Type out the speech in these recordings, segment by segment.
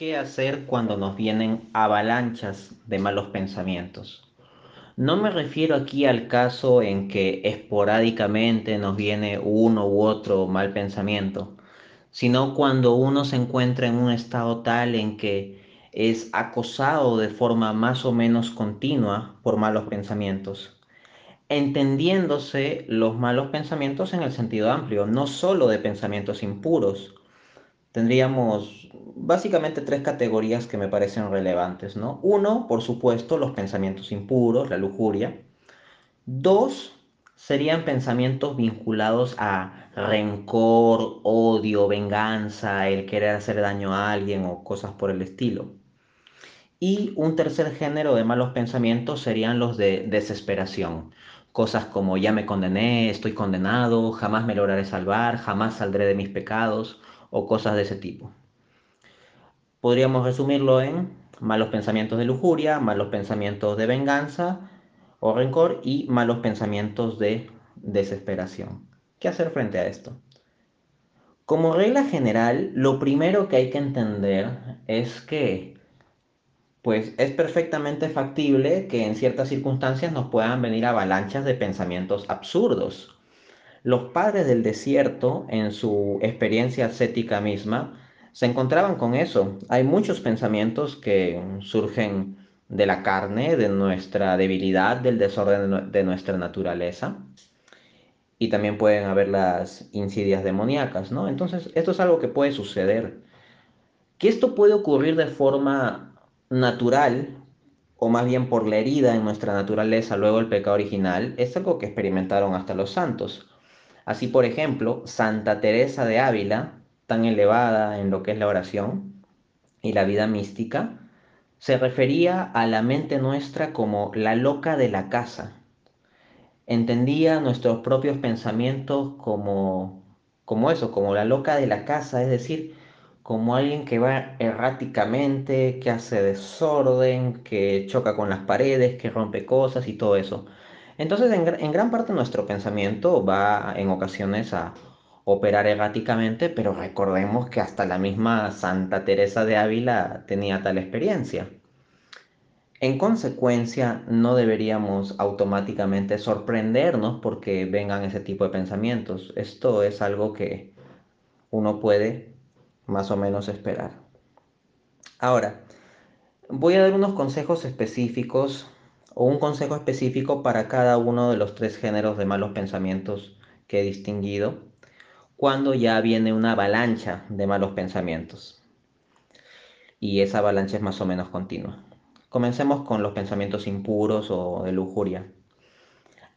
¿Qué hacer cuando nos vienen avalanchas de malos pensamientos? No me refiero aquí al caso en que esporádicamente nos viene uno u otro mal pensamiento, sino cuando uno se encuentra en un estado tal en que es acosado de forma más o menos continua por malos pensamientos, entendiéndose los malos pensamientos en el sentido amplio, no solo de pensamientos impuros, tendríamos básicamente tres categorías que me parecen relevantes, ¿no? Uno, por supuesto, los pensamientos impuros, la lujuria. Dos, serían pensamientos vinculados a rencor, odio, venganza, el querer hacer daño a alguien o cosas por el estilo. Y un tercer género de malos pensamientos serían los de desesperación. Cosas como ya me condené, estoy condenado, jamás me lograré salvar, jamás saldré de mis pecados o cosas de ese tipo. Podríamos resumirlo en malos pensamientos de lujuria, malos pensamientos de venganza o rencor y malos pensamientos de desesperación. ¿Qué hacer frente a esto? Como regla general, lo primero que hay que entender es que pues es perfectamente factible que en ciertas circunstancias nos puedan venir avalanchas de pensamientos absurdos. Los padres del desierto, en su experiencia ascética misma, se encontraban con eso. Hay muchos pensamientos que surgen de la carne, de nuestra debilidad, del desorden de nuestra naturaleza. Y también pueden haber las insidias demoníacas, ¿no? Entonces, esto es algo que puede suceder. Que esto puede ocurrir de forma natural, o más bien por la herida en nuestra naturaleza, luego el pecado original, es algo que experimentaron hasta los santos. Así, por ejemplo, Santa Teresa de Ávila, tan elevada en lo que es la oración y la vida mística, se refería a la mente nuestra como la loca de la casa. Entendía nuestros propios pensamientos como, como eso, como la loca de la casa, es decir, como alguien que va erráticamente, que hace desorden, que choca con las paredes, que rompe cosas y todo eso. Entonces, en, gran parte nuestro pensamiento va en ocasiones a operar erráticamente, pero recordemos que hasta la misma Santa Teresa de Ávila tenía tal experiencia. En consecuencia, no deberíamos automáticamente sorprendernos porque vengan ese tipo de pensamientos. Esto es algo que uno puede más o menos esperar. Ahora, voy a dar unos consejos específicos o un consejo específico para cada uno de los tres géneros de malos pensamientos que he distinguido cuando ya viene una avalancha de malos pensamientos. Y esa avalancha es más o menos continua. Comencemos con los pensamientos impuros o de lujuria.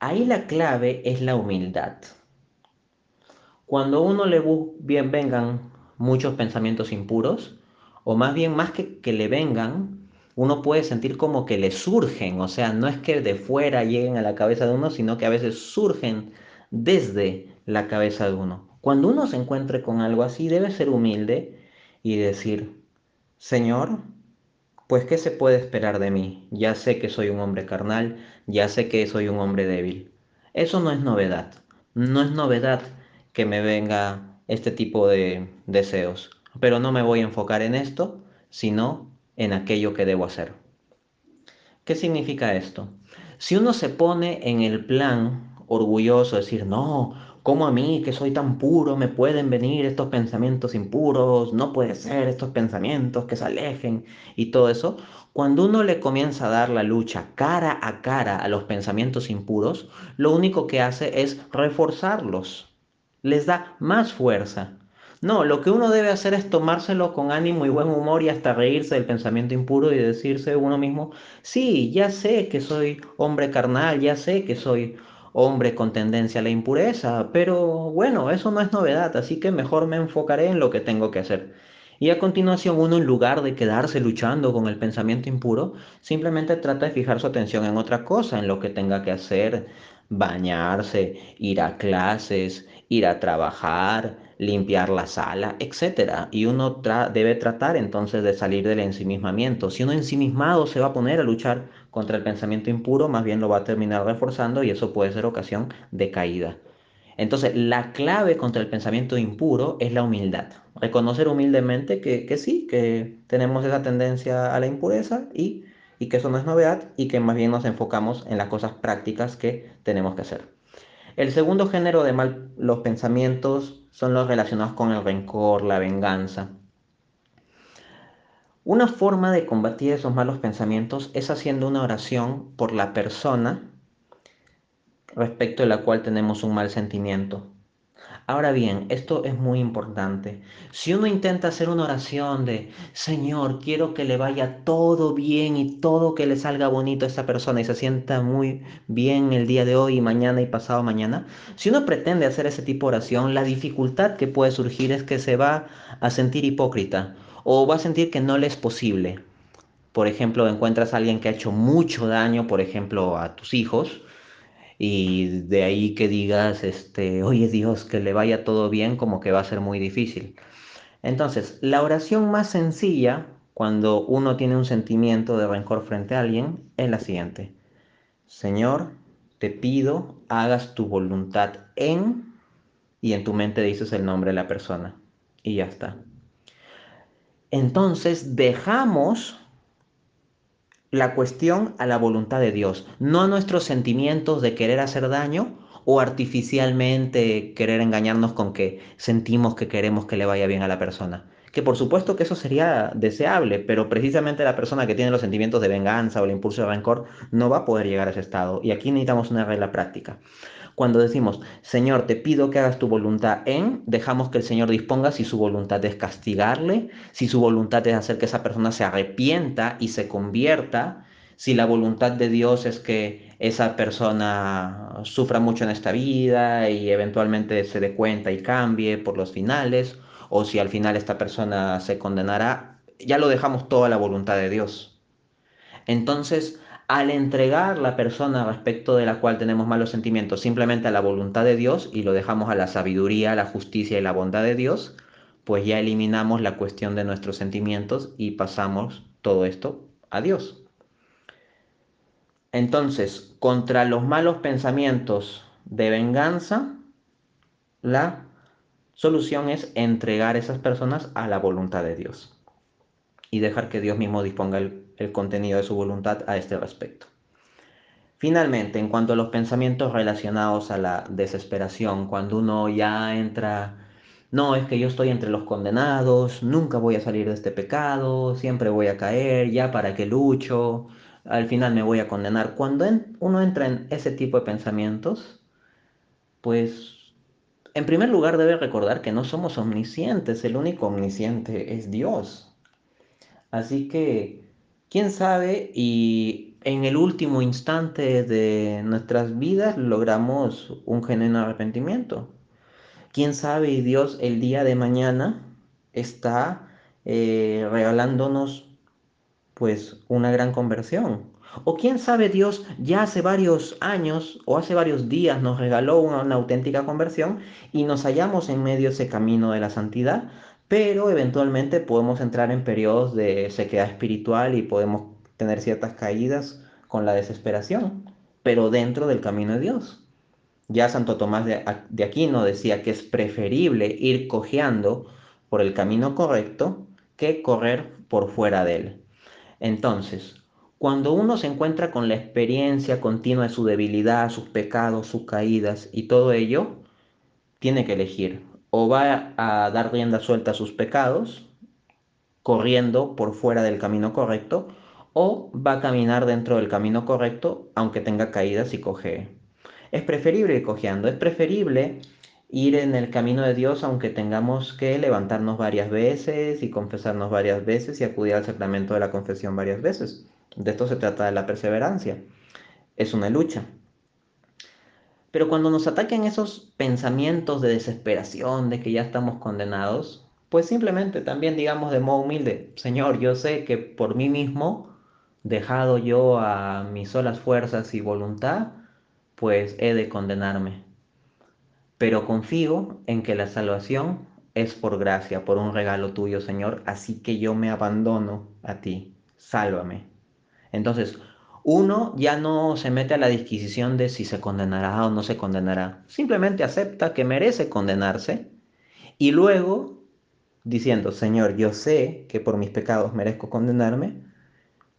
Ahí la clave es la humildad. Cuando uno le bien vengan muchos pensamientos impuros, o más bien más que que le vengan, uno puede sentir como que le surgen, o sea, no es que de fuera lleguen a la cabeza de uno, sino que a veces surgen desde la cabeza de uno. Cuando uno se encuentre con algo así, debe ser humilde y decir, Señor, pues ¿qué se puede esperar de mí? Ya sé que soy un hombre carnal, ya sé que soy un hombre débil. Eso no es novedad. No es novedad que me venga este tipo de deseos. Pero no me voy a enfocar en esto, sino en aquello que debo hacer. ¿Qué significa esto? Si uno se pone en el plan orgulloso, decir, no, ¿cómo a mí que soy tan puro me pueden venir estos pensamientos impuros? No puede ser estos pensamientos que se alejen y todo eso. Cuando uno le comienza a dar la lucha cara a cara a los pensamientos impuros, lo único que hace es reforzarlos. Les da más fuerza. No, lo que uno debe hacer es tomárselo con ánimo y buen humor y hasta reírse del pensamiento impuro y decirse uno mismo, sí, ya sé que soy hombre carnal, ya sé que soy hombre con tendencia a la impureza, pero bueno, eso no es novedad, así que mejor me enfocaré en lo que tengo que hacer. Y a continuación uno en lugar de quedarse luchando con el pensamiento impuro, simplemente trata de fijar su atención en otra cosa, en lo que tenga que hacer, bañarse, ir a clases, ir a trabajar, limpiar la sala, etc. Y uno debe tratar entonces de salir del ensimismamiento. Si uno ensimismado se va a poner a luchar contra el pensamiento impuro, más bien lo va a terminar reforzando y eso puede ser ocasión de caída. Entonces, la clave contra el pensamiento impuro es la humildad. Reconocer humildemente que, sí, que tenemos esa tendencia a la impureza y, y que eso no es novedad y que más bien nos enfocamos en las cosas prácticas que tenemos que hacer. El segundo género de malos pensamientos son los relacionados con el rencor, la venganza. Una forma de combatir esos malos pensamientos es haciendo una oración por la persona respecto de la cual tenemos un mal sentimiento. Ahora bien, esto es muy importante. Si uno intenta hacer una oración de, Señor, quiero que le vaya todo bien y todo que le salga bonito a esta persona y se sienta muy bien el día de hoy y mañana y pasado mañana, si uno pretende hacer ese tipo de oración, la dificultad que puede surgir es que se va a sentir hipócrita o va a sentir que no le es posible. Por ejemplo, encuentras a alguien que ha hecho mucho daño, por ejemplo, a tus hijos, y de ahí que digas, este, oye Dios, que le vaya todo bien, como que va a ser muy difícil. Entonces, la oración más sencilla, cuando uno tiene un sentimiento de rencor frente a alguien, es la siguiente. Señor, te pido, hagas tu voluntad en, y en tu mente dices el nombre de la persona. Y ya está. Entonces, dejamos la cuestión a la voluntad de Dios, no a nuestros sentimientos de querer hacer daño o artificialmente querer engañarnos con que sentimos que queremos que le vaya bien a la persona. Que por supuesto que eso sería deseable, pero precisamente la persona que tiene los sentimientos de venganza o el impulso de rencor no va a poder llegar a ese estado. Y aquí necesitamos una regla práctica. Cuando decimos, Señor, te pido que hagas tu voluntad en, dejamos que el Señor disponga si su voluntad es castigarle, si su voluntad es hacer que esa persona se arrepienta y se convierta, si la voluntad de Dios es que esa persona sufra mucho en esta vida y eventualmente se dé cuenta y cambie por los finales, o si al final esta persona se condenará, ya lo dejamos todo a la voluntad de Dios. Entonces, al entregar la persona respecto de la cual tenemos malos sentimientos simplemente a la voluntad de Dios y lo dejamos a la sabiduría, la justicia y la bondad de Dios, pues ya eliminamos la cuestión de nuestros sentimientos y pasamos todo esto a Dios. Entonces, contra los malos pensamientos de venganza, la solución es entregar esas personas a la voluntad de Dios y dejar que Dios mismo disponga el, contenido de su voluntad a este respecto. Finalmente, en cuanto a los pensamientos relacionados a la desesperación, cuando uno ya entra, no, es que yo estoy entre los condenados, nunca voy a salir de este pecado, siempre voy a caer, ya para qué lucho, al final me voy a condenar. Cuando uno entra en ese tipo de pensamientos, pues en primer lugar debe recordar que no somos omniscientes, el único omnisciente es Dios. Así que, quién sabe, y en el último instante de nuestras vidas logramos un genuino arrepentimiento. Quién sabe, y Dios el día de mañana está eh, regalándonos pues una gran conversión. O quién sabe, Dios ya hace varios años o hace varios días nos regaló una, una, auténtica conversión y nos hallamos en medio de ese camino de la santidad, pero eventualmente podemos entrar en periodos de sequedad espiritual y podemos tener ciertas caídas con la desesperación, pero dentro del camino de Dios. Ya Santo Tomás de, Aquino decía que es preferible ir cojeando por el camino correcto que correr por fuera de él. Entonces, cuando uno se encuentra con la experiencia continua de su debilidad, sus pecados, sus caídas y todo ello, tiene que elegir o va a dar rienda suelta a sus pecados, corriendo por fuera del camino correcto, o va a caminar dentro del camino correcto, aunque tenga caídas y cojee. Es preferible ir cojeando, es preferible ir en el camino de Dios aunque tengamos que levantarnos varias veces y confesarnos varias veces y acudir al sacramento de la confesión varias veces. De esto se trata de la perseverancia. Es una lucha. Pero cuando nos ataquen esos pensamientos de desesperación, de que ya estamos condenados, pues simplemente también digamos de modo humilde, Señor, yo sé que por mí mismo, dejado yo a mis solas fuerzas y voluntad, pues he de condenarme. Pero confío en que la salvación es por gracia, por un regalo tuyo, Señor, así que yo me abandono a ti, sálvame. Entonces, Uno ya no se mete a la disquisición de si se condenará o no se condenará. Simplemente acepta que merece condenarse y luego, diciendo, Señor, yo sé que por mis pecados merezco condenarme,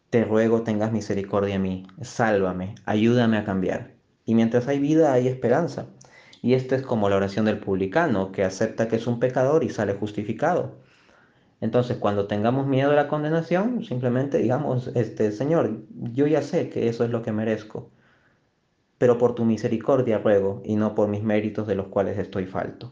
te ruego tengas misericordia de mí, sálvame, ayúdame a cambiar. Y mientras hay vida hay esperanza. Y esto es como la oración del publicano, que acepta que es un pecador y sale justificado. Entonces, cuando tengamos miedo de la condenación, simplemente digamos, este, Señor, yo ya sé que eso es lo que merezco, pero por tu misericordia ruego y no por mis méritos de los cuales estoy falto.